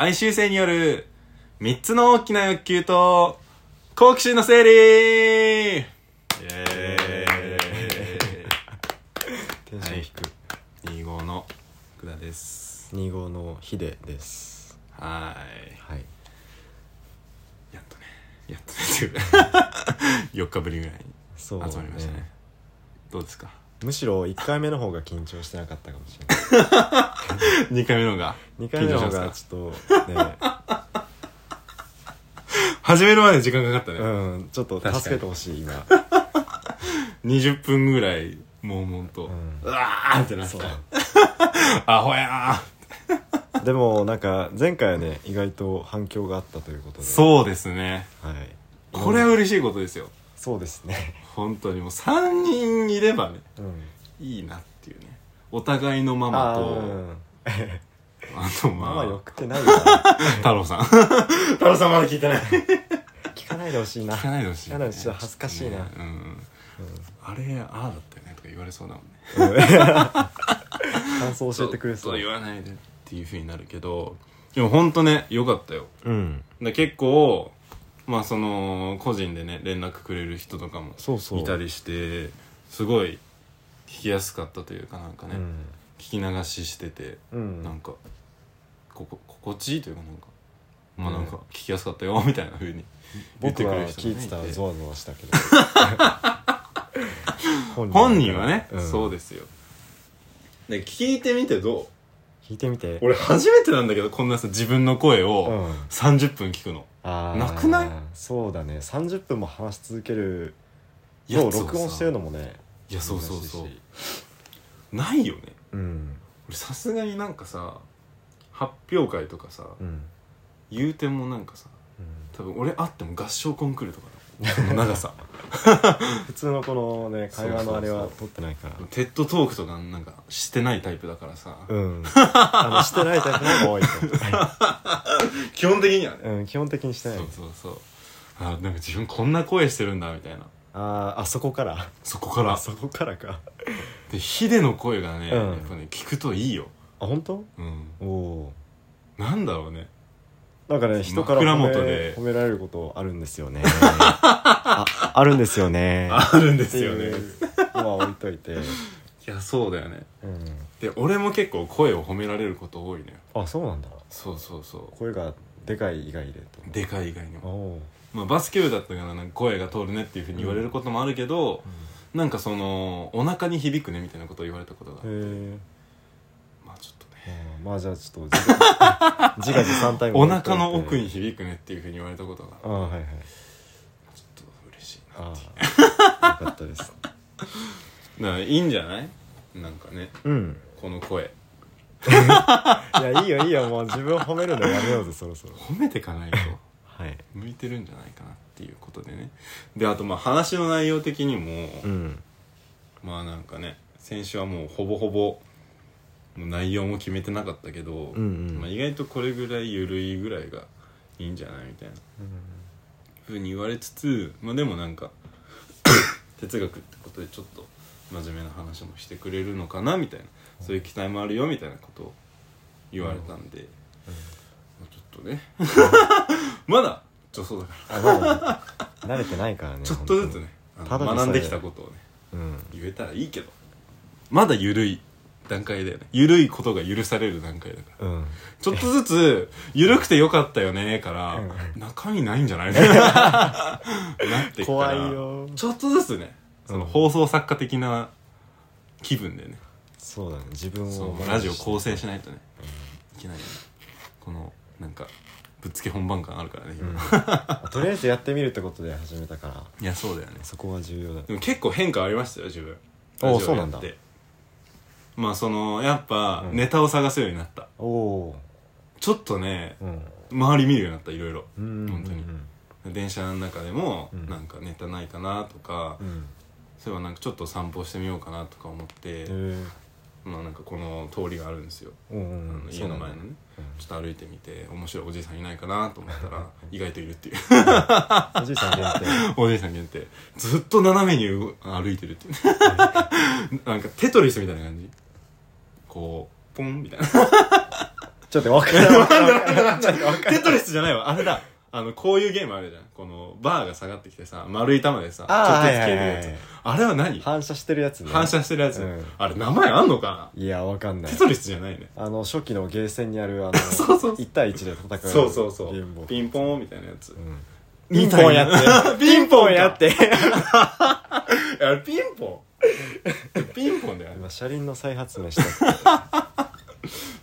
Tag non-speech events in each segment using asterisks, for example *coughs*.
哀愁性による3つの大きな欲求と好奇心の整理。イエテンション低く、ーイ2号の福田です。2号のヒデです。ははい。ーい。やっとね。やっとね。っていうか4日ぶりぐらいに集まりましたね。どうですか？むしろ1回目の方が緊張してなかったかもしれない。2回目のが2回目の方がちょっとね。*laughs* 始めるまで時間かかったね、うんちょっと助けてほしい今。*laughs* 20分ぐらい悶々と、ううんわーってなった。*laughs* アホやでもなんか前回はね意外と反響があったということで。ーそうですね。はい。これは嬉しいことですよ。そうですね本当にもう3人いればねうん。いいなっていうね。お互いのママとうん *laughs* あとまあママよくてないよな *laughs* 太郎さん。*laughs* 太郎さんまだ聞いてない。聞かないでほしいな。聞かないでほしい、聞かないでほしい恥ずかしいな。ねうん、あれああだったよねとか言われそうだもんね感想教えてくれそう。言わないでっていうふうになるけどでも本当ねよかったよ。うん。で結構まあその個人でね連絡くれる人とかもそうそう。いたりしてすごい聞きやすかったというかなんかね、聞き流ししてて、うん。なんかここ心地いいというかなんかまあなんか聞きやすかったよ *laughs* みたいなふうに言って僕はくれる人聞いてたらゾワゾワしたけど。*laughs* 本本人はね、うん。そうですよ。で聞いてみてどう？聞いてみて。俺初めてなんだけどこんなさ自分の声うをん30分聞くの、あー。なくない？そうだね。30分も話し続けるやつをさ。のを録音してるのもねいやそうそうそう。珍しいし。ないよね。うん。俺さすがになんかさ発表会とかさ、うん。言うてもなんかさうん。多分俺あっても合唱コンクールとかだその長さ。普通のこのね会話のあれは。取ってないから。テッドトークとかなんかしてないタイプだからさ、うん。あのしてないタイプの方が多いと *laughs* 基本的にはね、うん基本的にしてない。そうそうそう。あなんか自分こんな声してるんだみたいな。あーあそこから。そこから。あそこからか。でヒデの声がね、うん。やっぱね聞くといいよ。あ本当？うん。おおなんだろうねなんかね人から枕褒め元で。褒められることあるんですよね。*laughs* ああるんですよね。あるんですよね。まあ置いといて、*laughs* いやそうだよね。うん、で俺も結構声を褒められること多いのよ。あそうなんだ。そうそうそ声がでかい以外でと。うでかい以外におも、おまあ、バスケ部だったから声が通るねっていうふうに言われることもあるけど、なんかそのお腹に響くねみたいなことを言われたことがあっとねまあじゃあちょっと自画自画自賛タイムお腹の奥に響くねっていうふうに言われたことが。ああはいはい。ちょっと嬉しいなああよかったです。だからいいんじゃない？なんかね。うん。この声。*laughs* いやいいよいいよ。もう自分を褒めるのやめようぜそろそろ。褒めてかないと。*laughs* はい。向いてるんじゃないかなっていうことでね。であとまあ話の内容的にも、うん。まあなんかね先週はもうほぼほぼ内容も決めてなかったけど、うんうん。まあ、意外とこれぐらい緩いぐらいがいいんじゃないみたいな。ふうに言われつつまあでもなんか *coughs* 哲学ってことでちょっと真面目な話もしてくれるのかなみたいなそういう期待もあるよみたいなことを言われたんで、まあちょっとね。*laughs* まだ女装だかあまだ慣れてないからねら *laughs* ちょっとずつね学んできたことをね。うん。言えたらいいけど。まだ緩い段階だよね。緩いことが許される段階だから。うん。ちょっとずつ緩くてよかったよねからうん。中身ないんじゃない？*laughs* なってきたら怖いよ。ちょっとずつねそのうん。放送作家的な気分でね。そうだね。自分そをうラジオ構成しないとねいけないよね。このなんかぶっつけ本番感あるからねうん。今。*laughs* とりあえずやってみるってことで始めたから。いやそうだよね。そこが重要だ。でも結構変化ありましたよ自分。おうラジオやって。そうなんだまあそのやっぱうん。ネタを探すようになった。おおちょっとねーうん。周り見るようになったいろいろ。うん本当に。電車の中でもうん。なんかネタないかなとか、うん。そういえばなんかちょっと散歩してみようかなとか思って、まあなんかこの通りがあるんですよ、あんの家の前のね。ちょっと歩いてみて面白いおじいさんいないかなと思ったら意外といるっていう。おじいさん限定。*laughs* おじいさん限定。ずっと斜めに動歩いてるっていう。*laughs* なんかテトリスみたいな感じこうポンみたいな。*laughs* ちょっと分からん分からんテトリスじゃないわ。あれだ。あのこういうゲームあるじゃん。このバーが下がってきてさ丸い玉でさちょっとずつあー消えるやつ。はいはいはいあれは何？反射してるやつね。反射してるやつ、うん。あれ名前あんのかいや分かんなない。テトリスじゃないね。あの初期のゲーセンにあるあの *laughs* そうそう1対1で戦うそうそうそう。ゲームボーイ。ピンポンみたいなやつ、うん。みピンポンやって。ピンポンやって。あれピンポ *laughs* ン？ピンポンだよ。今車輪の再発明したって。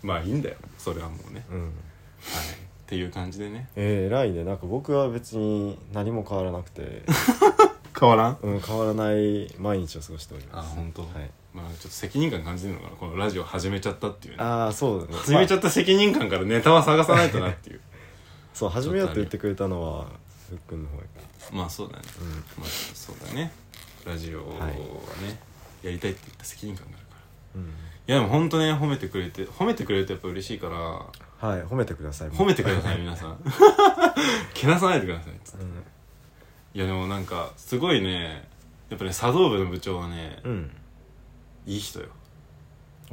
*laughs* まあいいんだよ。それはもうね、うん。はい、っていう感じでね。えー、偉いね。なんか僕は別に何も変わらなくて、*laughs* 変わらん？うん、変わらない毎日を過ごしておりあます。本当？はい。まあちょっと責任感感じてるのかな。このラジオ始めちゃったっていう。ねああそうだね。始めちゃった責任感からネタは探さないとなっていう。そう始めようって言ってくれたのはふっくんの方やかまあそうだね、らうん。まあそうだねラジオはね、やりたいって言った責任感があるから。うん。いやでも本当ね褒めてくれて褒めてくれるとやっぱ嬉しいから。はい褒めてください褒めてください *laughs* 皆さん。けなさないでくださいつって。うん。いやでもなんかすごいねやっぱね茶道部の部長はね、うん。いい人よ。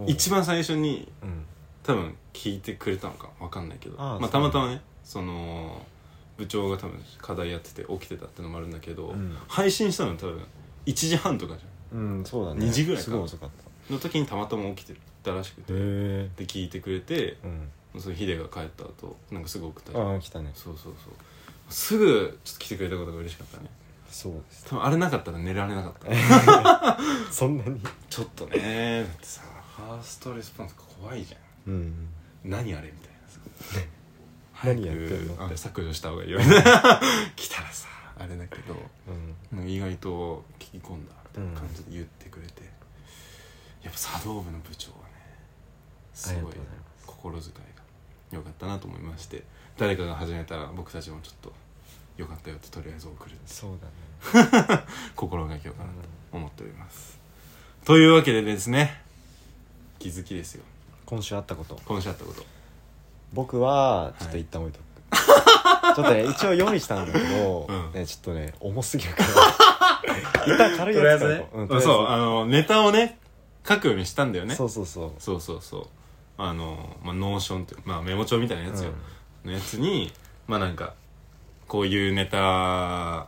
一番最初にうん。多分聞いてくれたのかわかんないけど。まあたまたまねその部長が多分課題やってて起きてたってのもあるんだけど、うん。配信したの多分1時半とかじうんそうだね。2時ぐらいか。すごい遅かっゃんの時にたまたま起きてたらしくて。で聞いてくれてうん。そのヒデが帰った後なんかすぐ送ったりああ来たね。そうそうそう。すぐちょっと来てくれたことが嬉しかったね。そうです多分あれなかったら寝られなかった。*laughs* そんなに？ちょっとね。だってさファーストレスポンス怖いじゃん。うん。何あれみたいなさ。*laughs* 何やってんの？早くあ削除した方がいいよ。*laughs* 来たらさあれだけどうん。意外と聞き込んだみたいな感じで言ってくれて、やっぱ茶道部の部長はねすごい心遣いが良かったなと思いまして誰かが始めたら僕たちもちょっと良かったよってとりあえず送るそうだね。*laughs* 心がけようかなと思っております、というわけでですね気づきですよ。今週あったこと。今週あったこと。僕はちょっと一旦置いとく、ちょっとね一応用意したんだけど、うん。ね、ちょっとね重すぎるから。*laughs* 一旦軽いやつからいこう、んとりあえず。そうあのネタをね書くようにしたんだよね。そうそうそう。そうそうそう。あの、まあ、 Notion っていうまあメモ帳みたいなやつよ、のやつにまあなんかこういうネタ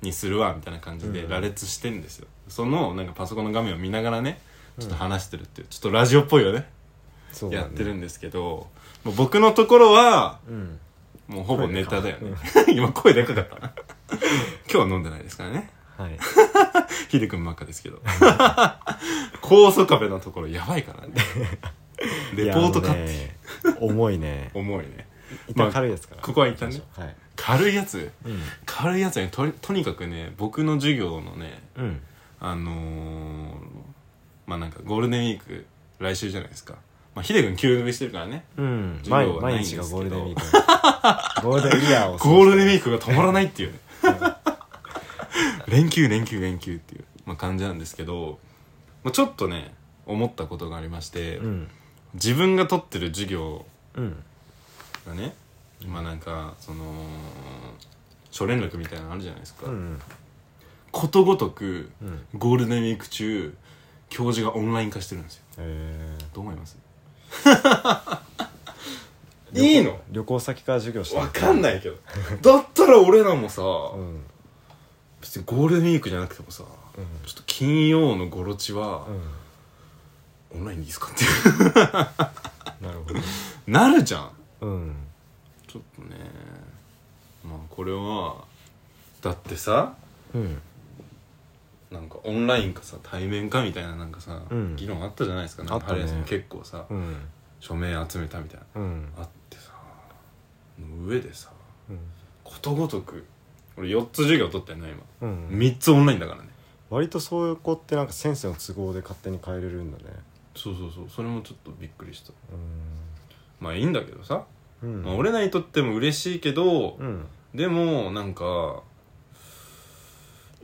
にするわみたいな感じでうん。羅列してんですよ、そのなんかパソコンの画面を見ながらねちょっと話してるっていう、ちょっとラジオっぽいよね。そうだね。やってるんですけどもう僕のところはうんもうほぼネタだよね。声今声でかかった。な今日は飲んでないですからね。はい。*laughs* ヒデ君ばっかですけど。高速壁のところやばいからね。*laughs* レポートか。っていやあのね。重いね。重いね一旦軽いやつから、ここは一旦ね。はい。軽いやつ。うん。軽いやつはね。ととにかくね僕の授業のねうん。あのー、まあなんかゴールデンウィーク来週じゃないですかまあヒデ君休学してるからね。うん。授業はないん毎ですけど。日がゴールデンウィークゴールデンイヤーをゴールデンウィーークが止まらないっていう。ね連休連休連休っていう、まあ、感じなんですけど、まあ、ちょっとね思ったことがありまして、うん。自分が取ってる授業うん。がねまあなんかその初連絡みたいなのあるじゃないですか、うんことごとくうん。ゴールデンウィーク中教授がオンライン化してるんですよ。えどう思います？ー *laughs* いいの？旅行先から授業してわかんないけど。だったら俺らもさ、うん。別にゴールデンウィークじゃなくてもさうん。ちょっと金曜のゴロチはうん。オンラインでいいですかって。なるほど。なるじゃん。うん。ちょっとね。まあこれはだってさうんなんかオンラインかさ対面かみたいななんかさ、うん。議論あったじゃないですか。なんかあったね。春休み結構さ、うん。署名集めたみたいな。うん。あってさの上でさうん。ことごとく俺4つ授業取ってんの今、うん。3つオンラインだからね。割とそういう子ってなんか先生の都合で勝手に変えれるんだね。そうそうそう。それもちょっとびっくりした。うまあいいんだけどさ、んうん。まあ、俺らにとっても嬉しいけど、うん。でもなんか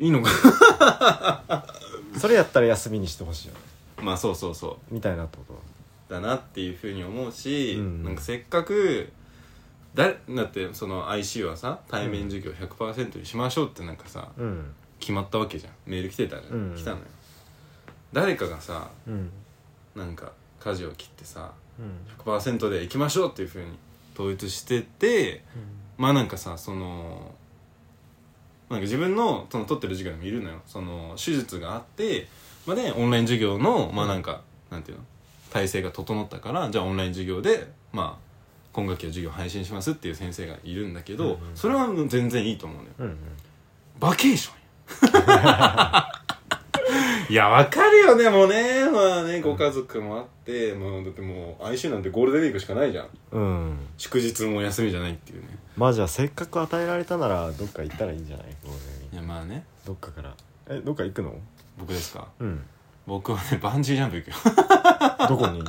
いいのか。*laughs* それやったら休みにしてほしいよね。まあそうそうそう。みたいなってこと。だなっていうふうに思うし、うん。なんかせっかくだだってその IC はさ対面授業100%にしましょうってなんかさうん。決まったわけじゃん。メール来てたじゃん、うん。来たのよ。誰かがさうん。なんか舵を切ってさうん。100%で行きましょうっていうふうに統一しててまあなんかさそのなんか自分のその取ってる授業にもいるのよ。その手術があって、まあ、でオンライン授業のまあなんか、なんていうの？体制が整ったからじゃあオンライン授業でまあ今学期の授業配信しますっていう先生がいるんだけど、うんうん。それは全然いいと思うのよ。うんうん。バケーションや *laughs* いやわかるよねもうね。まあねご家族もあって、もうだってもう哀愁なんてゴールデンウィークしかないじゃん。うん。祝日も休みじゃないっていうね。まあじゃあせっかく与えられたならどっか行ったらいいんじゃない？ゴールデンウィーク。いやまあね。どっかから。えどっか行くの？僕ですか？うん。僕はねバンジージャンプ行くよ。*laughs* どこに？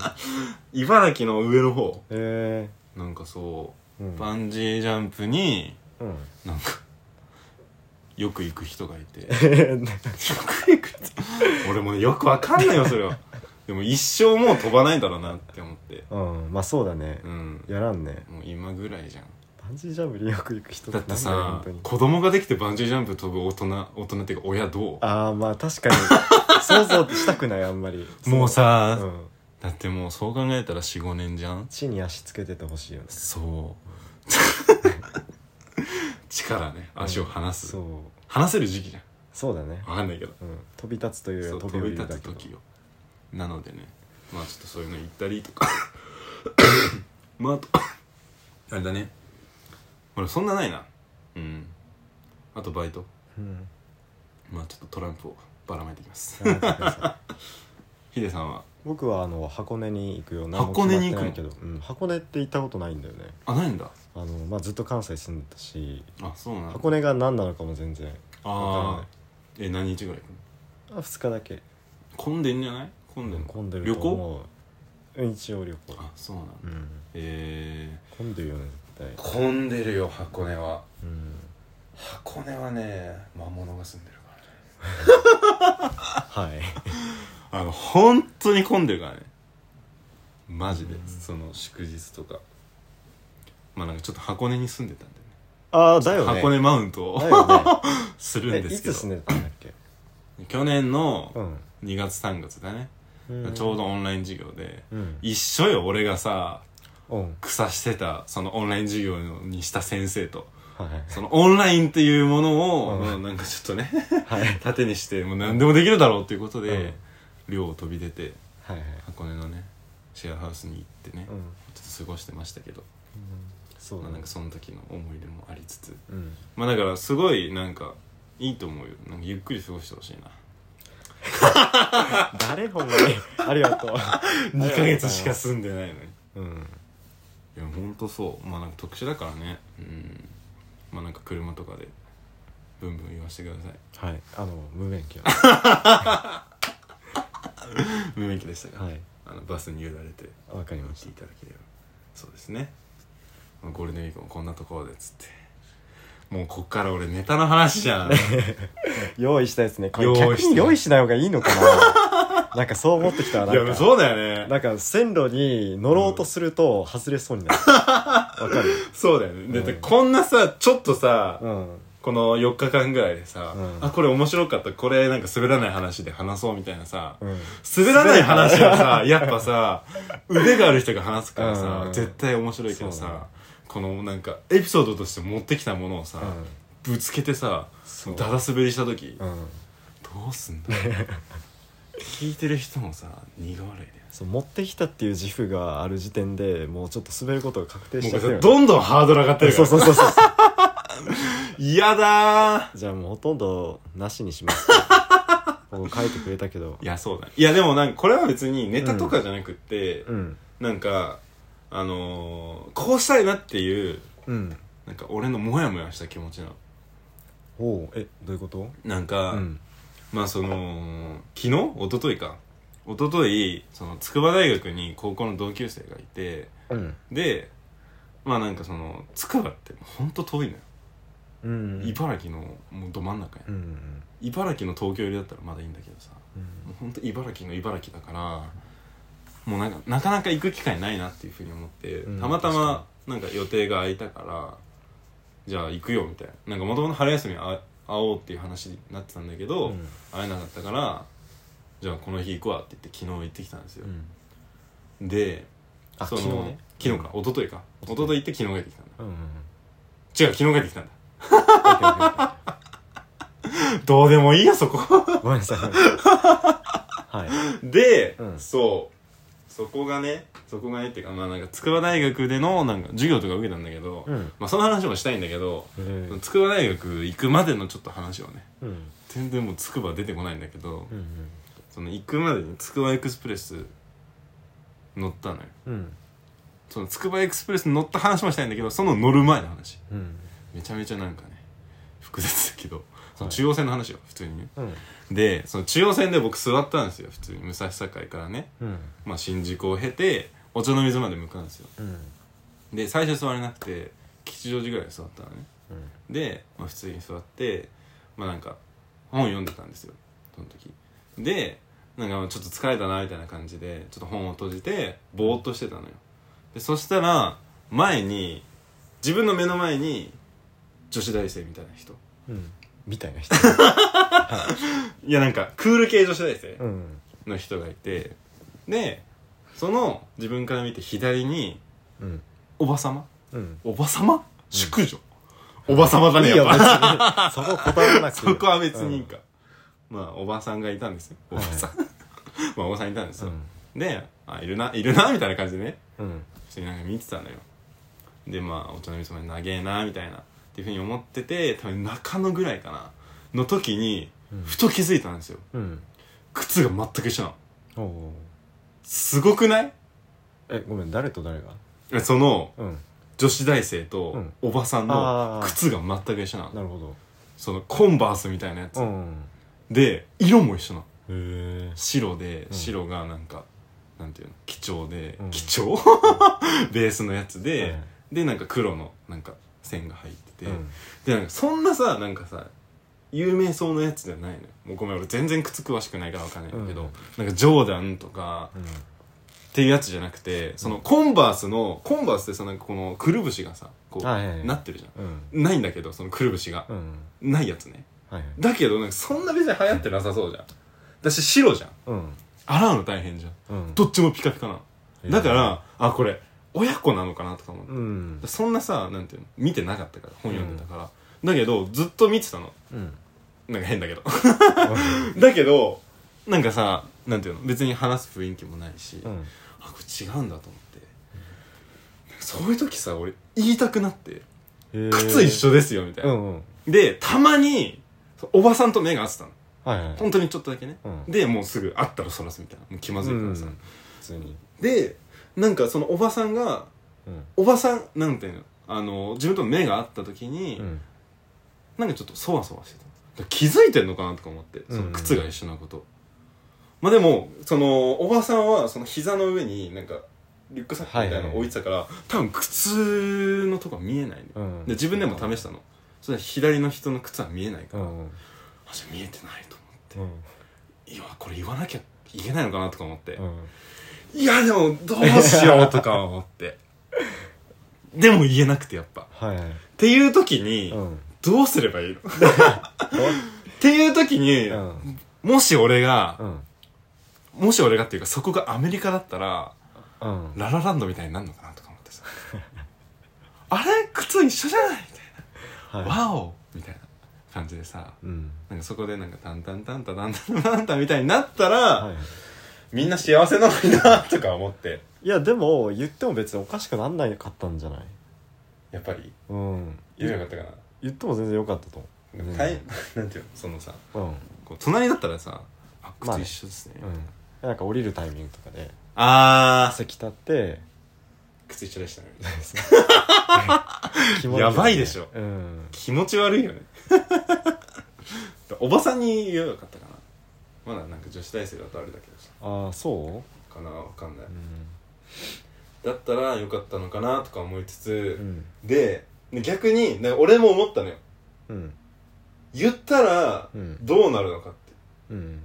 茨城の上の方。えなんかそうー、うん。バンジージャンプにうん。なんかよく行く人がいて。よえく行く人俺もねよくわかんないよそれは。でも一生もう飛ばないだろうなって思って。うんまあそうだね。うん。やらんね。もう今ぐらいじゃん。バンジージャンプによく行く人だってさ子供ができてバンジージャンプ飛ぶ大人大人っていうか親どう？ああまあ確かに。*laughs* 想像したくないあんまり。もうさうん。だってもうそう考えたら45年じゃん？地に足つけててほしいよね。そう力ね足を離す、そう。離せる時期じゃん。そうだね。わかんないけど。うん。飛び立つというよりは飛そう飛びび降りるだけ立つ時よ。なのでねまあちょっとそういうの行ったりとか。*laughs* まああとあれだね。俺そんなないな。うん。あとバイト。うん。まあちょっとトランプをばらまいていきます。やめてくださいヒデさんは？僕はあの箱根に行くよ箱根に行くの？何も決まってないけど、うん、箱根って行ったことないんだよね。あないんだ？あの、まあ、ずっと関西住んでたしあそうなんだ。箱根が何なのかも全然わああかえ何日ぐらい行くの？んないあ2日だけ。混んでんじゃない？混んでんの？混んでる旅行と思う。うん一応旅行。あそうなんだ。うん。え混んでるよね絶ー、混んでるよ箱根は。対うん。箱根はね魔物が住んでるからね。*laughs* はいあの本当に混んでるからね。マジで、その祝日とか。まあなんかちょっと箱根に住んでたんでね。ああだよね。箱根マウントをだよね。*laughs* するえんですけど。いつ住んでたんだっけ？去年のうん。2月3月だね、うん。ちょうどオンライン授業で、うん。一緒よ俺がさうん。草してたそのオンライン授業にした先生と。はいそのオンラインっていうものを、うん。まあなんかちょっとねはい。*laughs* 盾にしてもう何でもできるだろうっていうことで、うん寮を飛び出てはいはい。箱根のねシェアハウスに行ってね、うん。ちょっと過ごしてましたけど、まあ、そうだね。なんかその時の思い出もありつつ。うん。まあだからすごいなんかいいと思うよ。なんかゆっくり過ごしてほしいな。*laughs* 誰ほんまに？ありがとう。*laughs* 2ヶ月しか住んでないのに。うん。いやほんとそう。まあなんか特殊だからね。うん。まあなんか車とかでブンブン言わせてください。はい。あの無免許 *laughs* *laughs* 無免許でしたが、はい。あのバスに揺られて。わかりまししていた。だければそうですね。まあゴールデンウィークもこんなところでっつって。もうこっから俺ネタの話じゃん。た *laughs* 用意したやつね。これ用意して。逆に用意しない方がいいのかな？*laughs* なんかそう思ってきたらいなんか。やそうだよね。なんか線路に乗ろうとすると外れそうになる。わかる。そうだよね。だってうん。こんなさちょっとさ、うんこの4日間ぐらいでさ、うん。あこれ面白かった。これなんか滑らない話で話そうみたいなさ、うん。滑らない話はさやっぱさ腕がある人が話すからさ、うん。絶対面白いけどそうだね。さこのなんかエピソードとして持ってきたものをさ、ぶつけてさそう。ダダ滑りした時、うん。どうすんだ？聞いてる人もさ苦笑いだよそう持ってきたっていう自負がある時点でもうちょっと滑ることが確定しちゃってるもうどんどんハードル上がってるかそうらそうそうそう嫌だー。じゃあもうほとんどなしにしますここ *laughs* 書いてくれたけど。いやそうだ。いやでもなんかこれは別にネタとかじゃなくって、うん。なんかあのーこうしたいなっていううん。なんか俺のモヤモヤした気持ちなの。おう。えどういうこと？なんか、うん。まあその昨日？一昨日か。一昨日その筑波大学に高校の同級生がいてうん。でまあなんかその筑波ってほんと遠いのよ、うん。茨城のもうど真ん中や、うんうん茨城の東京寄りだったらまだいいんだけどさ。うん。もうほんと茨城の茨城だからもうなんかなかなか行く機会ないなっていうふうに思って、うんたまたまなんか予定が空いたからじゃあ行くよみたいな。なんかもともと春休みあ会おうっていう話になってたんだけど、うん。会えなかったからじゃあこの日行くわって言って昨日行ってきたんですよ、うん。でそのあ昨日ね。昨日か。一昨日か。一昨日行って昨日帰ってきたんだ。うんうんうん。違う昨日帰ってきたんだどうでもいいよそこ。ーごめんなさい。はい。で、うん。そう。そこがねそこがねっていうかまあなんか筑波大学でのなんか授業とか受けたんだけど、うん。まあその話もしたいんだけど、へえ筑波大学行くまでのちょっと話をねうん。全然もう筑波出てこないんだけど、うんその行くまでに筑波エクスプレス乗ったのようんうんその筑波エクスプレスに乗った話もしたいんだけどその乗る前の話うんめちゃめちゃなんかね複雑だけどその中央線の話よ普通にね。うん。でその中央線で僕座ったんですよ普通に。武蔵境からね、うん。まあ、新宿を経てお茶の水まで向かうんですよ。うん。で最初座れなくて吉祥寺ぐらいで座ったのね。うん。で、まあ、普通に座ってまあなんか本読んでたんですよその時。でなんかちょっと疲れたなみたいな感じでちょっと本を閉じてぼーっとしてたのよ。でそしたら前に自分の目の前に女子大生みたいな人。うん。みたいな人。*laughs* いやなんかクール系女子大生うん。の人がいて。でその自分から見て左にうん。おばさま？うん。おばさま？淑女、おばさまだねいいよやっ別ぱにそこ答えなく。ていいそこは別にいいか、まあおばさんがいたんですよ。おばさん、*laughs* まあおばさんいたんですよ、であいるないるなみたいな感じでね。うん。うん普通になんか見てたのよ。でまあお茶の水まで長えなみたいなっていうふうに思ってて多分中野ぐらいかなの時にうん。ふと気づいたんですよ。うん。靴が全く一緒なの。すごくない？えごめん誰と誰が？えそのうん。女子大生とうん。おばさんの靴が全く一緒なの。なるほど。そのコンバースみたいなやつ、うんで色も一緒なの。へえ白でうん。白がなんか、なんていうの？基調で、うん。基調 *laughs* ベースのやつで、はい。でなんか黒のなんか線が入ってて、うん。でなんかそんなさなんかさ有名そうなやつじゃないのよ。もうごめん俺全然靴詳しくないから分かんないけど、うん。なんかジョーダンとかっていうやつじゃなくてそのコンバースのコンバースってさなんかこのくるぶしがさこう、はいはいはい。なってるじゃうん。んないんだけどそのくるぶしが。う、ん。ないやつね。はいはい。だけどなんかそんな別に流行ってなさそうじゃん。私白じゃん。うん。洗うの大変じゃん。うん。どっちもピカピカなの。だからあこれ親子なのかなとか思って、うん。そんなさなんていうの？見てなかったから本読んでたから、だけどずっと見てたの。うん。なんか変だけど。*laughs* だけどなんかさなんていうの？別に話す雰囲気もないし、うん。あこれ違うんだと思って、そういう時さ俺言いたくなって。靴一緒ですよみたいな、うんうん。でたまにおばさんと目が合ってたの。はいはい。本当にちょっとだけね、うん。でもうすぐ会ったらそらすみたいな。もう気まずいからさ、うん。普通に。でなんかそのおばさんがうん。おばさんなんていうの？あの自分と目が合った時に、うん。なんかちょっとそわそわしてた。だから気づいてんのかなとか思ってそのうん靴が一緒なこと、まあでもそのおばさんはその膝の上になんかリュックサックみたいなの置いてたから、多分靴のとこは見えないの、うん。で自分でも試したの。それ左の人の靴は見えないから、うん。あじゃあ見えてないと思って。うん。いやこれ言わなきゃいけないのかなとか思って、うんいやでもどうしようとか思って。でも言えなくてやっぱ。っはいはい。ていう時に、うん。どうすればいいの？*laughs* っていう時に、うん。もし俺がう、ん。もし俺がっていうかそこがアメリカだったらうん。ララランドみたいになるのかなとか思ってさ。*laughs* あれ？靴一緒じゃない？みたいな、はい。ワオ！みたいな感じでさ。うん。なんかそこでなんかタンタンタンタタンタンタンタンみたいになったら、はいみんな幸せなのになとか思って。いやでも言っても別におかしくなんないかったんじゃない？やっぱり。うん。言えなかったかな。言っても全然良かったと思う。でも大なんていうのそのさうん。うんこう隣だったらさあまあね。靴一緒ですね、うん。なんか降りるタイミングとかであ席立って靴一緒でしたね。*laughs* 気持ちやばいでしょ。うん。気持ち悪いよね。*laughs* おばさんに言えばよかったかな。まだなんか女子大生だとあれだけ。どさああそかなわかんない、うだったらよかったのかなとか思いつつう、ん。でで逆に俺も思ったのよ。うん。言ったらうん。どうなるのかって。うん。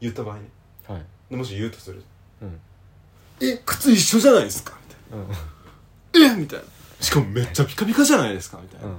言った場合ねはい。でもし言うとする。うん。え靴一緒じゃないですか？みうんたいな。え？みたいな。しかもめっちゃピカピカじゃないですか？みたいな、うん。っ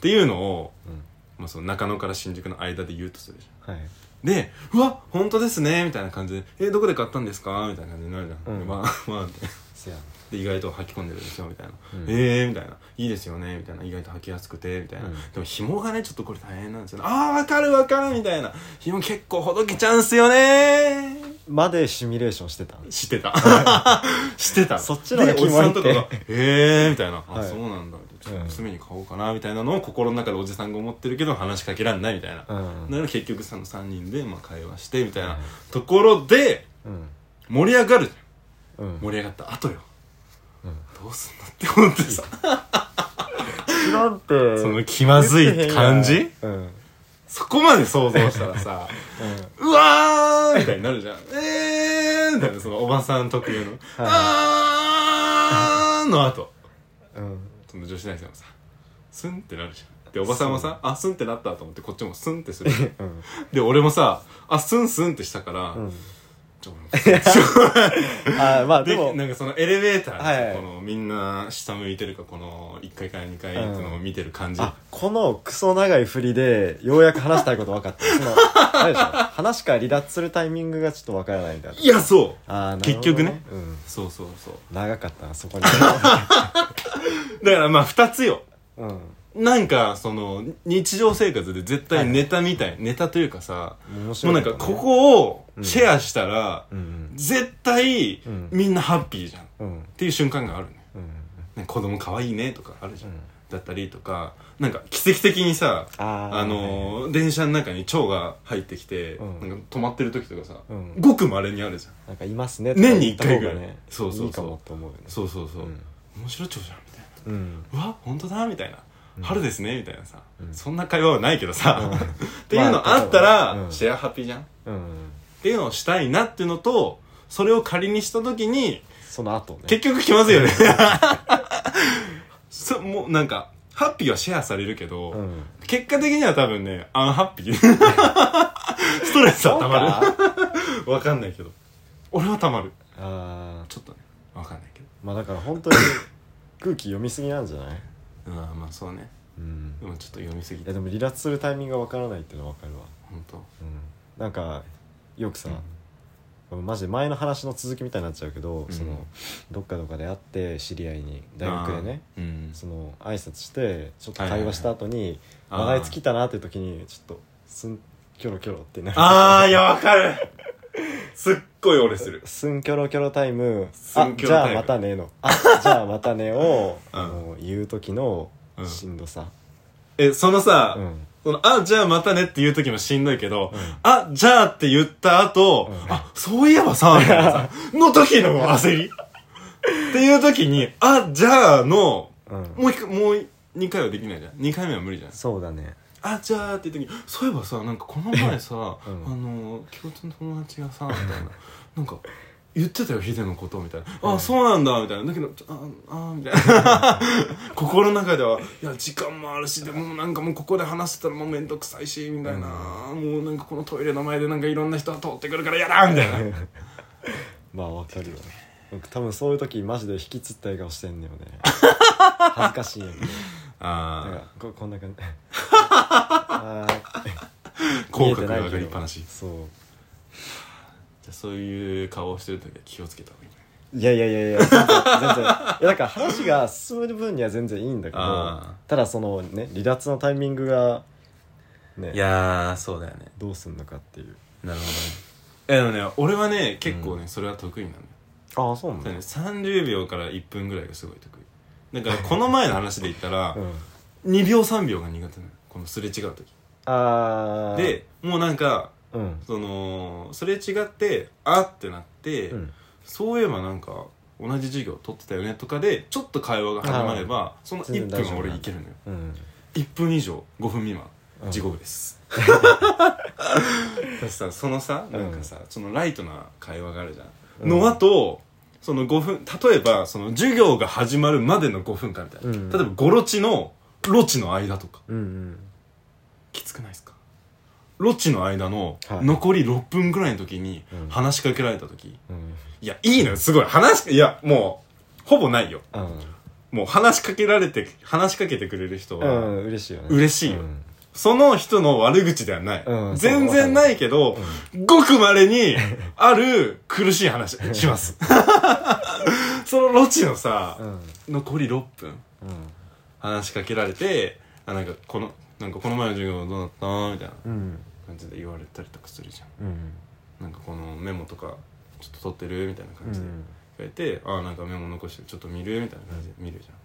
ていうのを、うん。まあ、その中野から新宿の間で言うとするじゃん。はいで「うわ本当ですね」みたいな感じで「えどこで買ったんですか?」みたいな感じになるじゃん、うん。まあ *laughs* まあみたいな。せやで意外と履き込んでるんですよみたいな「うん。ええー」みたいな「いいですよね」みたいな。意外と履きやすくてみたいな、うん。でも紐がねちょっとこれ大変なんですよね。ああ分かる分かるみたいな。紐結構ほどけちゃうんすよね。までシミュレーションしてた知ってた。*laughs* 知ってた。そっちの方がでおじさんとかが「ええー」みたいな「あ、はい。そうなんだ」ちょっとうん。娘に買おうかなみたいなのを心の中でおじさんが思ってるけど話しかけらんないみたいな、うん。だから結局その3人でまあ会話してみたいなはいところでうん盛り上がるじゃん。うん。盛り上がった後よ。うん。どうすんのって思ってさ。知らんって。その気まずい感じ？うん。うんそこまで想像したらさうわーみたいになるじゃん。えーみたいなそのおばさん特有の「あー」の後。うんその女子大生もさスンってなるじゃん。でおばさんもさあスンってなったと思ってこっちもスンってする *laughs* うん。で俺もさあスンスンってしたから、うんちょ俺もあまあでもでなんかそのエレベーターはいはい。このみんな下向いてるかこの1階から2階行くのを見てる感じ、あこのクソ長い振りでようやく話したいこと分かったその *laughs* しょ話から離脱するタイミングがちょっと分からないみたいやそう。あ結局ね。うん。そうそうそう。長かったなそこに。*laughs* だからまあ2つよ。うん。なんかその日常生活で絶対ネタみたい、ネタというかさ面白いもうなんかここをシェアしたら、うん絶対うん。みんなハッピーじゃん。っていう瞬間があるねうんね子供可愛いねとかあるじゃん、うん。だったりとかなんか奇跡的にさあのー電車の中に蝶が入ってきて、うん。なんか止まってる時とかさ、うん。ごく稀にあるじゃん。なんかいますね年に一回ぐらい。ねそうそうそう。そうそうそう、うん。面白蝶じゃんみたいうん。なうわ本当だみたいな、春ですねみたいなさ、うん。そんな会話はないけどさ、うん。*laughs* っていうのあったら、うん。シェアハピじゃんっうんていうのをしたいなっていうのとそれを仮にした時にその後ね。結局気まずいよね。*laughs* そもうなんかハッピーはシェアされるけど、うん。結果的には多分ねアンハッピーストレスはたまる。わかんないけど。俺はたまる。ああちょっとねわかんないけど。まあだから本当に空気読みすぎなんじゃない？うんまあそうね。うん。でもちょっと読みすぎて。いやでも離脱するタイミングが分からないっていうのは分かるわ。本当。うん。なんかよくさ、マジで前の話の続きみたいになっちゃうけど、うん。そのどっかどっかで会って知り合いに大学でねうん。その挨拶してちょっと会話した後に話題尽きたなっていう時にちょっとすんキョロキョロってなる。ああいやわかる。すっごい俺する。すんキョロキョロタイム。あじゃあまたねの。あじゃあまたねを、うん。あの言う時のうん。しんどさ、えそのさ、うんそのあじゃあまたねっていう時もしんどいけど、うん。あじゃあって言った後、うん。あそういえばさみたいなさ *laughs* の時の焦り。っていう時にあじゃあのうん。もう一回もう2回はできないじゃん。2回目は無理じゃん。そうだね。あじゃあって言う時にそういえばさなんかこの前さ、*laughs* うん。あの共通の友達がさみたいな。なんか言ってたよヒデのことみたいな、あそうなんだみたいな。だけどああみたいな。*laughs* 心の中ではいや時間もあるしでもなんかもうここで話してたらもう面倒くさいしみたいな、もうなんかこのトイレの前でなんかいろんな人が通ってくるからやだみたいな。*laughs* まあわかるよ僕多分そういう時マジで引きつった笑顔してんのよね。*laughs* 恥ずかしいんやけどあなんかここんな感じ。あー。口角が上がりっぱなし。そうじゃあそういう顔をしてる時は気をつけた方がいい。ねいやいやいやいや全然全然。いやだから話が進む分には全然いいんだけどあただそのね離脱のタイミングがねいやーそうだよね。どうすんのかっていう。なるほどね。えでもね俺はね結構ね、それは得意なのよ。ああそうなんだ。だからね30秒から1分ぐらいがすごい得意。だからこの前の話で言ったら、*laughs* うん。2秒3秒が苦手なの。このすれ違う時。ああでもうなんかうん。そのすれ違ってあってなって、うん。そういえばなんか同じ授業取ってたよねとかでちょっと会話が始まればその1分は俺いけるのよ。うん。1分以上5分未満うん。地獄です、だってさそのさなんかさ、そのライトな会話があるじゃん、うん。の後その5分例えばその授業が始まるまでの5分間みたいな、うん。例えばゴロチのロチの間とか。うんうん。きつくないですか？ロチの間のはい。残り6分ぐらいの時にうん。話しかけられた時、うん。いやいいのよすごい。話しいやもうほぼないよ。うん。もう話しかけられて話しかけてくれる人は、うん嬉しいよね。嬉しいよ。うん。その人の悪口ではない。うん全然ないけど、ごく稀に *laughs* ある苦しい話します。*laughs* そのロチのさう、ん。残り6分うん。話しかけられて、あ、なんかこの、なんかこの前の授業どうだった？みたいな。うん感じで言われたりとかするじゃん。うんなんかこのメモとかちょっと取ってるみたいなう感じでん言われて、ああなんかメモ残してちょっと見るみたいな感じで見るじゃん。っ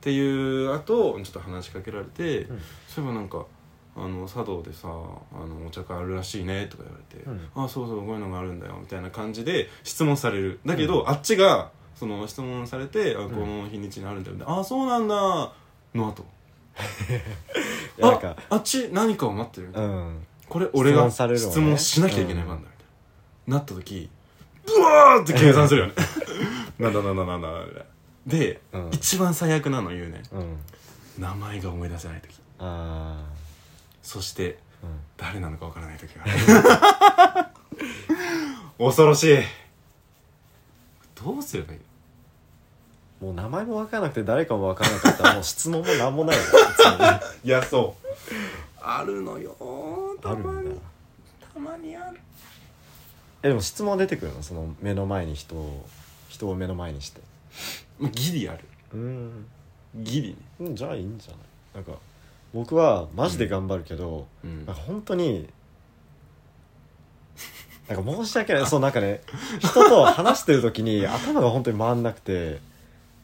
ていう後ちょっと話しかけられて、うん。そういえばなんかあの茶道でさあのお茶会あるらしいねとか言われて、うん。ああそうそうこういうのがあるんだよみたいな感じで質問される。だけど、あっちがその質問されて、あこの日にちにあるんだよみたいなああそうなんだの後。*laughs* ああっち何かを待ってるみたいな、うんこれ俺が質問されるわね。質問しなきゃいけない番だみたいな、なった時ブワーって計算するよね。なん。だなんだなんだなんだで、うん一番最悪なの言うねうん名前が思い出せない時あそしてあうん誰なのかわからない時がある恐ろしいどうすればいいもう名前も分からなくて誰かも分からなかったらもう質問も何もないよいやそうあるのよあるんだたまにあるえでも質問出てくるの？その目の前に人を人を目の前にして。まあギリある。うん。ギリね。うんじゃあいいんじゃない？なんか僕はマジで頑張るけど、うん。なんか本当になんか申し訳ない。そうなんかね人と話してる時に頭が本当に回んなくて。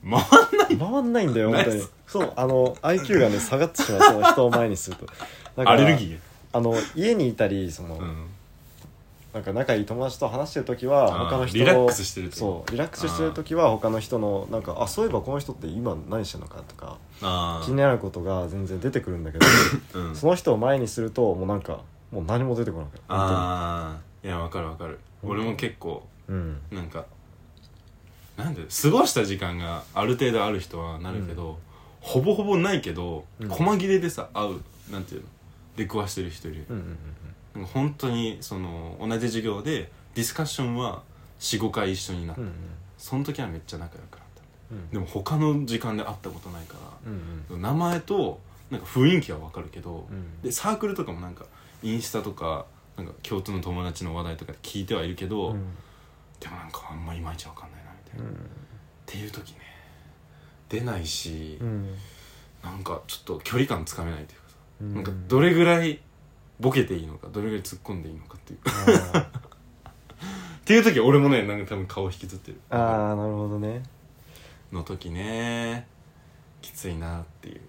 回んない？回んないんだよ本当に。そうあの IQ がね下がってしまう。その人を前にすると。アレルギー？あの家にいたりその、うん。なんか仲いい友達と話してる時は他の人リラックスしてるとそうリラックスしてる時は他の人のなんかあそういえばこの人って今何してんのかとかあ気になることが全然出てくるんだけどあ *laughs* うん。その人を前にするともうなんかもう何も出てこなくなる。本ああいやわかるわかる。俺も結構うん。なんかなんで過ごした時間がある程度ある人はなるけど、ほぼほぼないけど、うん。細切れでさ会うなんていうの？出くわしてる人いる、うんうんなんか本当にその同じ授業でディスカッションは45回一緒になった、うんうん。その時はめっちゃ仲良くなった。うん。でも他の時間で会ったことないかうんうん。ら名前となんか雰囲気はわかるけど、うん。でサークルとかもなんかインスタとかなんか共通の友達の話題とかで聞いてはいるけど、うん。でもなんかあんまいまいちわかんないなみたいな、うん。っていう時ね出ないし、うん。なんかちょっと距離感つかめないというかなんかどれぐらいボケていいのかどれぐらい突っ込んでいいのかっていう。*laughs* っていう時俺もねなんか多分顔引きずってる。あーなるほどね。の時ねきついなっていう。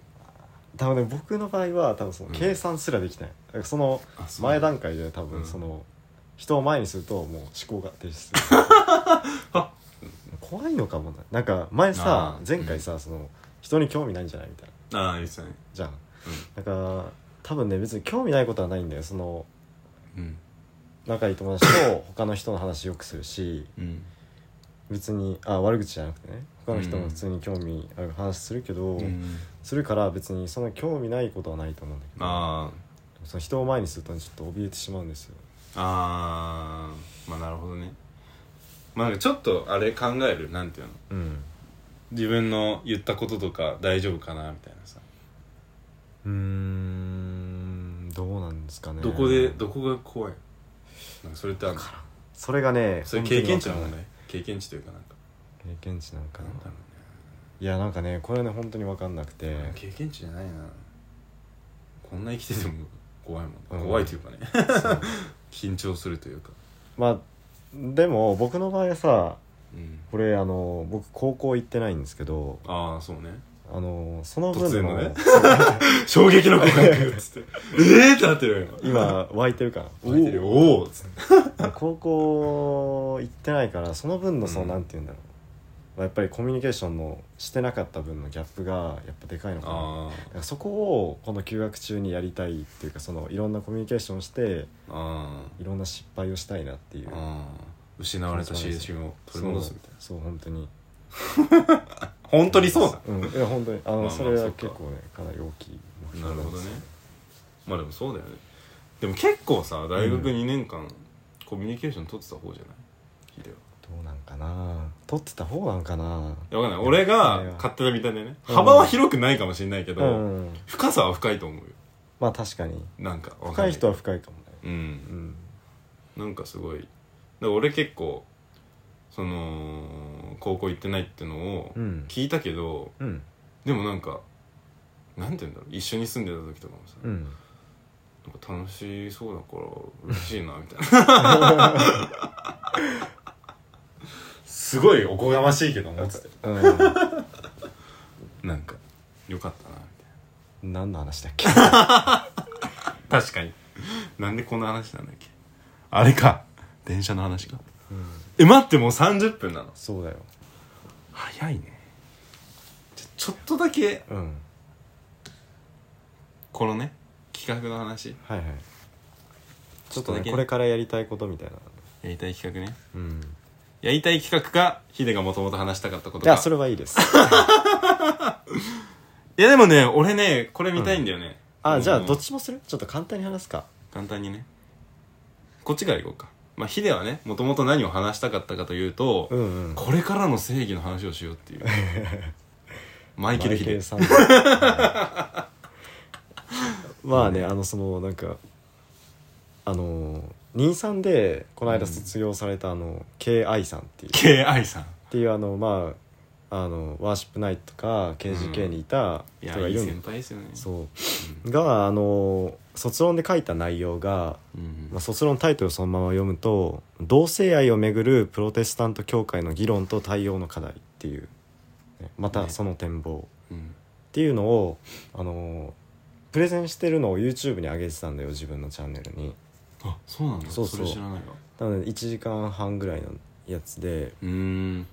多分ね僕の場合は多分そのうん。計算すらできない、だからその前段階で多うん。分その、人を前にするともう思考が停止する。*laughs* 怖いのかもな。なんか前さ前回さ、その人に興味ないんじゃないみたいな。ああ言ってたね。じゃんだから多分ね別に興味ないことはないんだよ。そのうん。仲いい友達と他の人の話よくするしうん。別にあ悪口じゃなくてね。他の人も普通に興味ある話するけど、うん。するから別にそんな興味ないことはないと思うんだけどあその人を前にするとちょっと怯えてしまうんですよ。ああー。まあなるほどね。まあなんかちょっとあれ考える？なんていうの？うん。自分の言ったこととか大丈夫かな？みたいな。さ、うーんどうなんですかね。どこでどこが怖い？なんかそれってあるの？それがねそれ経験値の本当に問題経験値というかなんか。経験値なんかな？なんだろいやなんかねこれね本当に分かんなくて。うね経験値じゃないな。こんな生きてても怖いもん、うん。怖いというかね。*laughs* 緊張するというか。まあでも僕の場合はさうん。これあの僕高校行ってないんですけどああそうねあのその分の突然のね。*laughs* 衝撃の告白っつって。*laughs* ええってなってるよ今。湧いてるかな。今湧いてるよ。おおっつって。*laughs* 高校行ってないからその分のその、うん。なんて言うんだろう。まあやっぱりコミュニケーションのしてなかった分のギャップがやっぱでかいのかな。あだからそこをこの休学中にやりたいっていうかそのいろんなコミュニケーションしてあいろんな失敗をしたいなっていう。失われた青春を取り戻すみたいな。そうそう本当に本当にそうだうん。いや本当に。あの、まあまあそれは結構ねかなり大きい目なるほどねまあでもそうだよね。でも結構さ大学2年間、コミュニケーション取ってた方じゃない？ヒデは。どうなんかな。取ってた方なんかな。いやわかんない。俺が勝手な見た目ね、うん。幅は広くないかもしれないけど、うん深さは深いと思うよ。まあ確かに。なんかわかん深い人はけ深いかもね。どうん。うん。なんかすごい。だから俺結構その高校行ってないってのをうん。聞いたけど、うん。でもなんかなんて言うんだろう。一緒に住んでた時とかもさ、うん。なんか楽しそうだから嬉しいなみたいな。すごいおこがましいけど思って。たようなんかよかったなみん何の話だっけ？たいな確かに。なんでこんな話なんだっけ？あれか。電車の話か。うんえ待ってもう30分なの？そうだよ。早いね。じゃちょっとだけ。うん。このね企画の話。はいはい。ちょっとだけ。ねこれからやりたいことみたいな。やりたい企画ね。うん。やりたい企画かヒデがもともと話したかったことか。いやそれはいいです。*laughs* いやでもね俺ねこれ見たいんだよね、あじゃあうんどっちもする？ちょっと簡単に話すか。簡単にね。こっちからいこうかまあヒデはねもともと何を話したかったかというと、うんうん。これからの正義の話をしようっていう。*laughs* マイケル・ヒデ。さんまあねあのそのなんかあの23でこの間卒業されたあの K.I. さんっていう。K.I. さん。っていうあのまああのワーシップナイトとか KGK にいた人がいるん先輩ですよね。そう。があの卒論で書いた内容が、うんまあ、卒論タイトルをそのまま読むと「同性愛をめぐるプロテスタント教会の議論と対応の課題」っていうねまたその展望うん。っていうのをあのプレゼンしてるのを YouTube に上げてたんだよ自分のチャンネルに。あそうなんだ。そうそう。れ知らないわ。なので1時間半ぐらいのやつでうーん。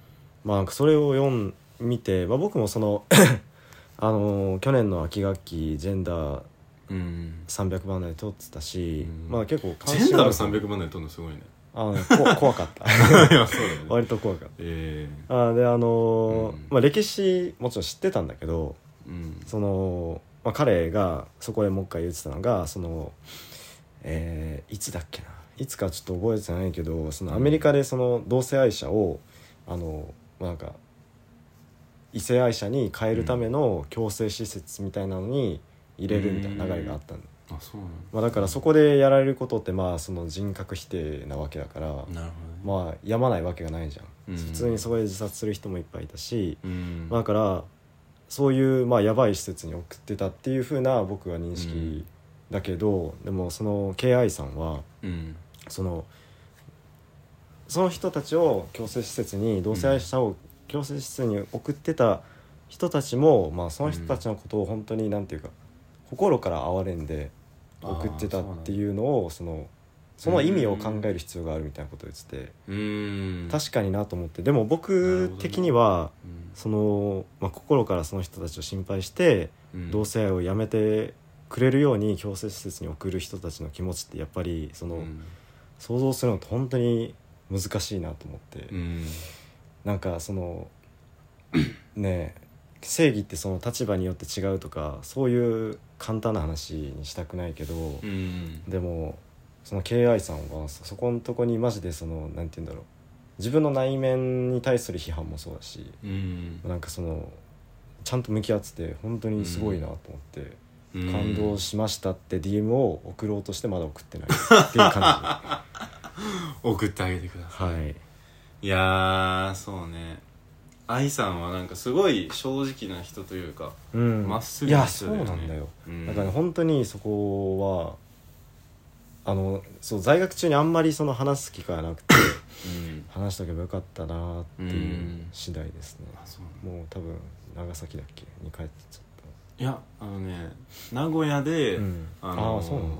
まあそれを読ん見て、まあ、僕もその *coughs* あの去年の秋学期ジェンダーうん。300番台取ってたし、うん。まあ結構ジェンダーのがある300万台取るのすごいね。あのこ *laughs* 怖かった。*laughs* いやそうだね。割と怖かっえたあであのーうん。まあ、歴史もちろん知ってたんだけどえうん。その、まあ、彼がそこでもう一回言ってたのがそのえーいつだっけな。いつかちょっと覚えてないけどそのアメリカでその同性愛者をあの、まあ、なんか異性愛者に変えるための強制施設みたいなのに入れるみたいな流れがあったんだ、あそうなんまあ、だからそこでやられることってまあその人格否定なわけだからだなるほどね。まあやまないわけがないじゃん、うん。普通にそこで自殺する人もいっぱいいたし、うん。まあだからそういうまあやばい施設に送ってたっていうふうな僕は認識だけど、でもその KI さんはうん。そのその人たちを強制施設に同性愛者を強制施設に送ってた人たちも、まあ、その人たちのことを本当になんていうか心から憐れんで送ってたっていうのをそのその意味を考える必要があるみたいなことを言ってて確かになと思って。でも僕的にはうん。その、まあ、心からその人たちを心配してうん。同性愛をやめてくれるように強制施設に送る人たちの気持ちってやっぱりその、うん。想像するのって本当に難しいなと思って、うん。なんかその *clears throat* ねえ正義ってその立場によって違うとかそういう簡単な話にしたくないけど、うん。でもその KI さんはそそこのとこにマジでそのなんて言うんだろう。自分の内面に対する批判もそうだしうん。なんかそのちゃんと向き合ってて本当にすごいなと思って、うん。感動しましたって DM を送ろうとしてまだ送ってないっていう感 *laughs* 送ってあげてくだじさい。はい。いやーそうね愛さんはなんかすごい正直な人というかうん。まっすぐないやそうなんだよ、うん。だからね本当にそこはあのそう在学中にあんまりその話す機会がなくてうん。話しとけばよかったなっていううん次第ですね。あそうなんだ。もう多分長崎だっけに帰ってちゃっいやあのね名古屋で、たうん。あのああそうなんだ。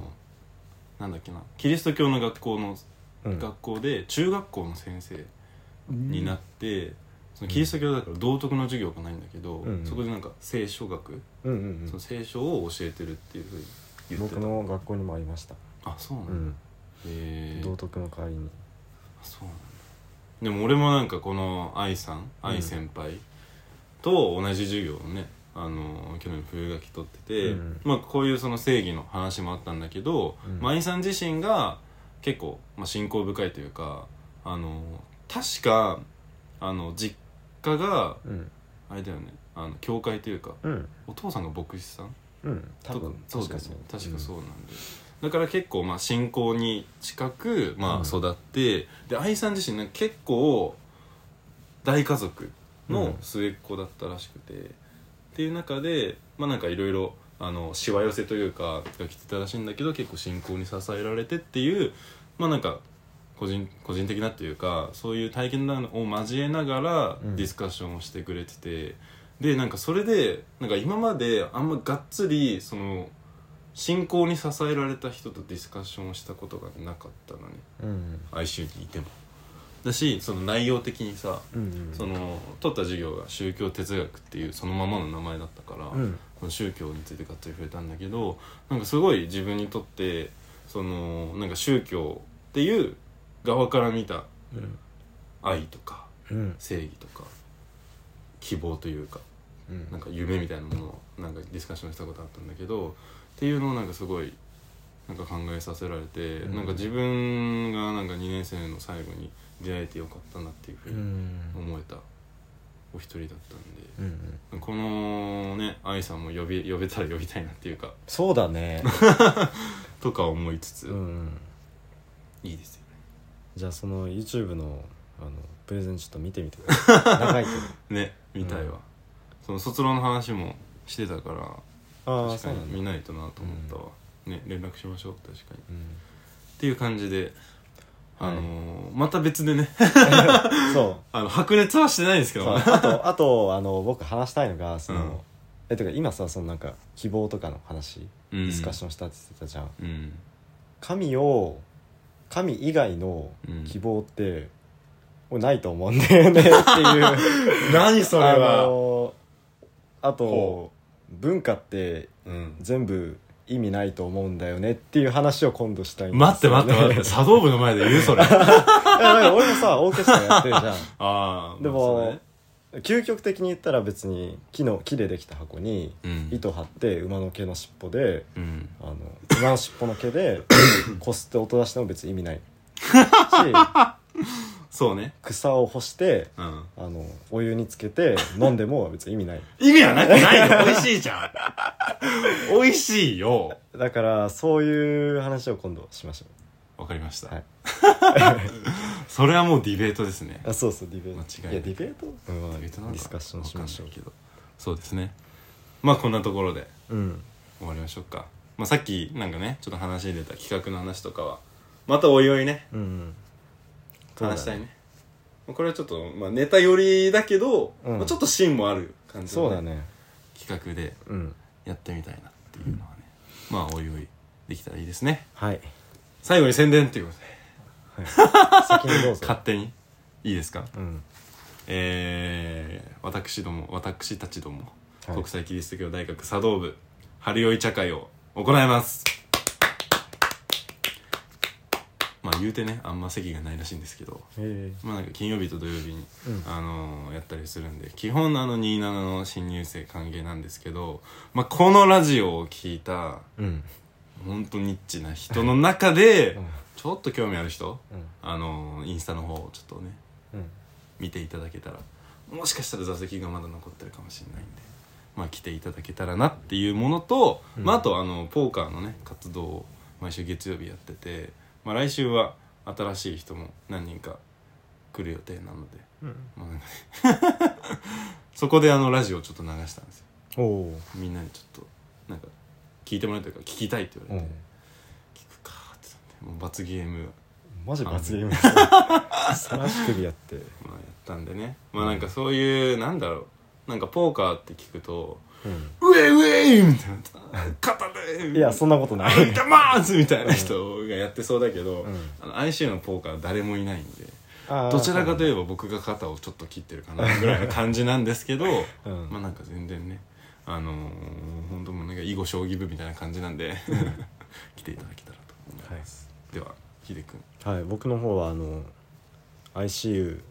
なんだっけなキリスト教の学校の、うん。学校で中学校の先生になって、そのキリスト教だから道徳の授業がないんだけど、うんうん。そこでなんか聖書学、うんうんその聖書を教えてるっていうふうにうん言ってた。僕の学校にもありました。あそうなんだ、うん。へえ。道徳の代わりに。そうなんだ。でも俺もなんかこの愛さん愛先輩と同じ授業をねあの去年冬学期取ってて、うん。まあこういうその正義の話もあったんだけど、うん。まあ愛さん自身が結構、まあ、信仰深いというかあの確かあの実家がうん。あれだよね。あの教会というかうん。お父さんが牧師さん？うん。多とか。分そうだよね。確確かそうなんで、だから結構まあ信仰に近くまあうん。育って、で愛さん自身ね結構大家族の末っ子だったらしくて、っていう中でまあなんかいろいろあのしわ寄せというかが来てたらしいんだけど結構信仰に支えられてっていうまあなんか個人個人的なっていうかそういう体験談を交えながらうん。ディスカッションをしてくれてて、でなんかそれでなんか今まであんまがっつりその信仰に支えられた人とディスカッションをしたことがなかったのねうん。哀愁にいても。だしその内容的にさうんうん。その取った授業が宗教哲学っていうそのままの名前だったから、うん。この宗教についてがっつり触れたんだけどなんかすごい自分にとってそのなんか宗教っていう側から見たうん。愛とかうん。正義とか希望というかうん。なんか夢みたいなものをなんかディスカッションしたことあったんだけどっていうのをなんかすごいなんか考えさせられて、うん。なんか自分がなんか2年生の最後に出会えてよかったなっていうふううにん。思えたお一人だったんで。うんこのね愛さんも呼び呼べたら呼びたいなっていうかそうだね。*laughs* とか思いつつ、うん。いいですよじゃあその YouTube のあのプレゼンちょっと見てみてください。*laughs* 長いけど。ねね見たいわ、うん。その卒論の話もしてたからああ確かそうなんだ。に見ないとなと思ったわ、ね連絡しましょう確かに。っうん。ていう感じであのはい。ーまた別でね。*laughs* そう。*laughs* あの白熱はしてないんですけそう。どあとあとあの僕話したいのがその、うん。えてか今さそのなんか希望とかの話、うん。ディスカッションしたって言ってたじゃん。うん。神を神以外のうん。希望って、俺ないと思うんだよねっていう。*laughs* 何そあのあとほ文化ってうん。全部意味ないと思うんだよねっていう話を今度したいんですよ、ね、待って待って待って *laughs* 茶道部の前で言うそれ。あいやだから俺もさオーケストラやってるじゃん。*laughs* あーでも究極的に言ったら別に木の木でできた箱にうん。糸張って馬の毛の尻尾でうん。あの馬の尻尾の毛で *coughs* こすって音出しても別に意味ない。し *laughs* そうね。草を干してうん。あのお湯につけて飲んでも別に意味ない。意味はなくないよ。美味しいじゃん。*laughs* 美味しいよ。だからそういう話を今度しましょわかりました、はい。*laughs* それはもうディベートですね。うあそうそうディベート。間違いない。やディベート、ディベートなのかディスカッションしましょう。けど。そうですね。まあこんなところでうん。終わりましょうか、まあ、さっきなんかねちょっと話に出た企画の話とかはまたおいおいね。うん話したいね。これはちょっと、まあ、ネタ寄りだけど、うん。まあ、ちょっと芯もある感じの、そうだね。企画でうん。やってみたいなっていうのはね、まあおいおいできたらいいですね。はい、最後に宣伝っていうことで。はい、先にどうぞ。勝手に？いいですか？うん。えー、私ども私たちども、はい。国際キリスト教大学茶道部春酔い茶会を行います。まあ言うてねあんま席がないらしいんですけど。えまあなんか金曜日と土曜日に、うん。あのーやったりするんで基本あの27の新入生歓迎なんですけど、まあ、このラジオを聞いたえうん本当ニッチな人の中で、うん。ちょっと興味ある人うん。あのーインスタの方をちょっとねうん。見ていただけたらもしかしたら座席がまだ残ってるかもしれないんでまあ来ていただけたらなっていうものと、うん。まあ、あとあのポーカーのね活動を毎週月曜日やってて、まあ、来週は新しい人も何人か来る予定なので、うん。まあなんかね *laughs* そこであのラジオをちょっと流したんですよ。おおみんなにちょっとなんか聞いてもらいたいから聞きたいって言われて、聞くかって言ってもう罰ゲーム。マジ罰ゲーム。*laughs* さらし首やって。まあ、やったんでね。まあなんかそういうなんだろう。なんかポーカーって聞くとうん「ウェイウェイ!」みたいな「肩で!」いやそんなことない「痛まーす!」みたいな人がやってそうだけど、うん。あの ICU のポーカーは誰もいないんでどちらかといえば僕が肩をちょっと切ってるかなぐらいの感じなんですけど、*laughs* うん。まあなんか全然ねあのー、本当もうなんか囲碁将棋部みたいな感じなんで *laughs* 来ていただけたらと思います、ではひでくんはい僕の方はあの ICU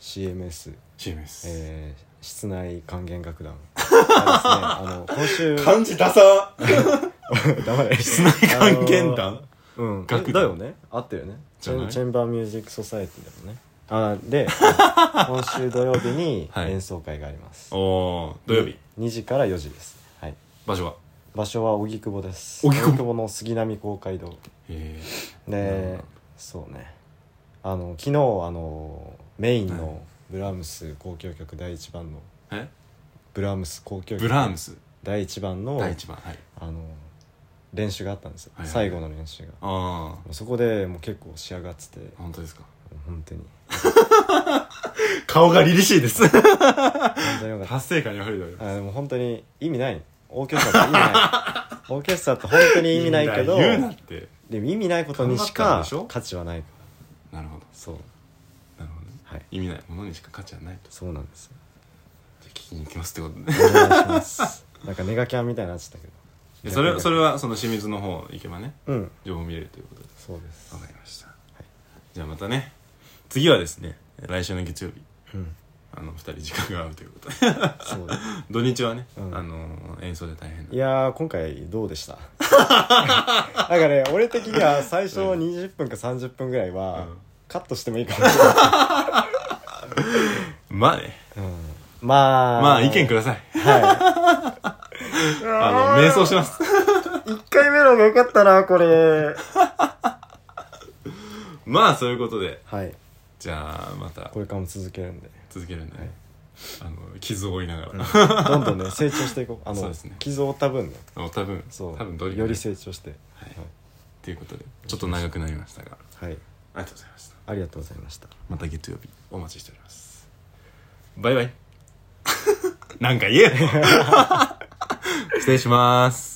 CMS、CMS、えー室内管弦楽団。*laughs* がですねあの今週漢字ダサ。*laughs* 黙れ。室内管弦団？うん。楽団。だよね。合ってるよね。チェンバーミュージックソサエティだよねあで *laughs* 今週土曜日にはい。演奏会があります、おお土曜日？2時から4時です。はい。場所は？場所は荻窪です。荻窪。の杉並公会堂。へでそうね。あの昨日あのメインはい。のブラームス交響曲第1番のえ？ブラームス交響曲ブラームス？第1番の第一番はい。あの練習があったんですよ、はいはい最後の練習が。ああそこでもう結構仕上がってて。本当ですか？本当に *laughs* 顔が凛々しいです。本当によかった。達成感にあふれております。あでも本当に意味ない。オーケストラって意味ない。*laughs* オーケストラって本当に意味ないけど言うなって。でも意味ないことにしか価値はないなるほど。そう。なるほどね。はい。意味ないものにしか価値はないと。そうなんですよ。じゃあ聞きに行きますってことねお願いします。なんかネガキャンみたいになっちゃったけど。でそれそれはその清水の方行けばね。うん。情報見れるということで。そうです。わかりました、じゃあまたね次はですね来週の月曜日。うん。あの2人時間が合うということで。*laughs* 土日はね、うん。あの演奏で大変な。いやー今回どうでした？*laughs* なんかね俺的には最初うん。20分か30分ぐらいはうん。カットしてもいいかも。しれない、まあね。うん、まあ。まあ意見ください。は *laughs* あの瞑想します。い1回目の方がよかったなこれ。まあそういうことで。はいじゃあまた。これからも続けるんで。続けるんで、はい。あの傷を負いながら、どんどんね成長していこう。あ *laughs* のそうですね。傷を負った分ね。多分そう。多分どれより成長して。はい。ということでちょっと長くなりましたが。はい。ありがとうございました。ありがとうございました。また月曜日お待ちしております。バイバイ。*laughs* なんか言えよ。*laughs* 失礼します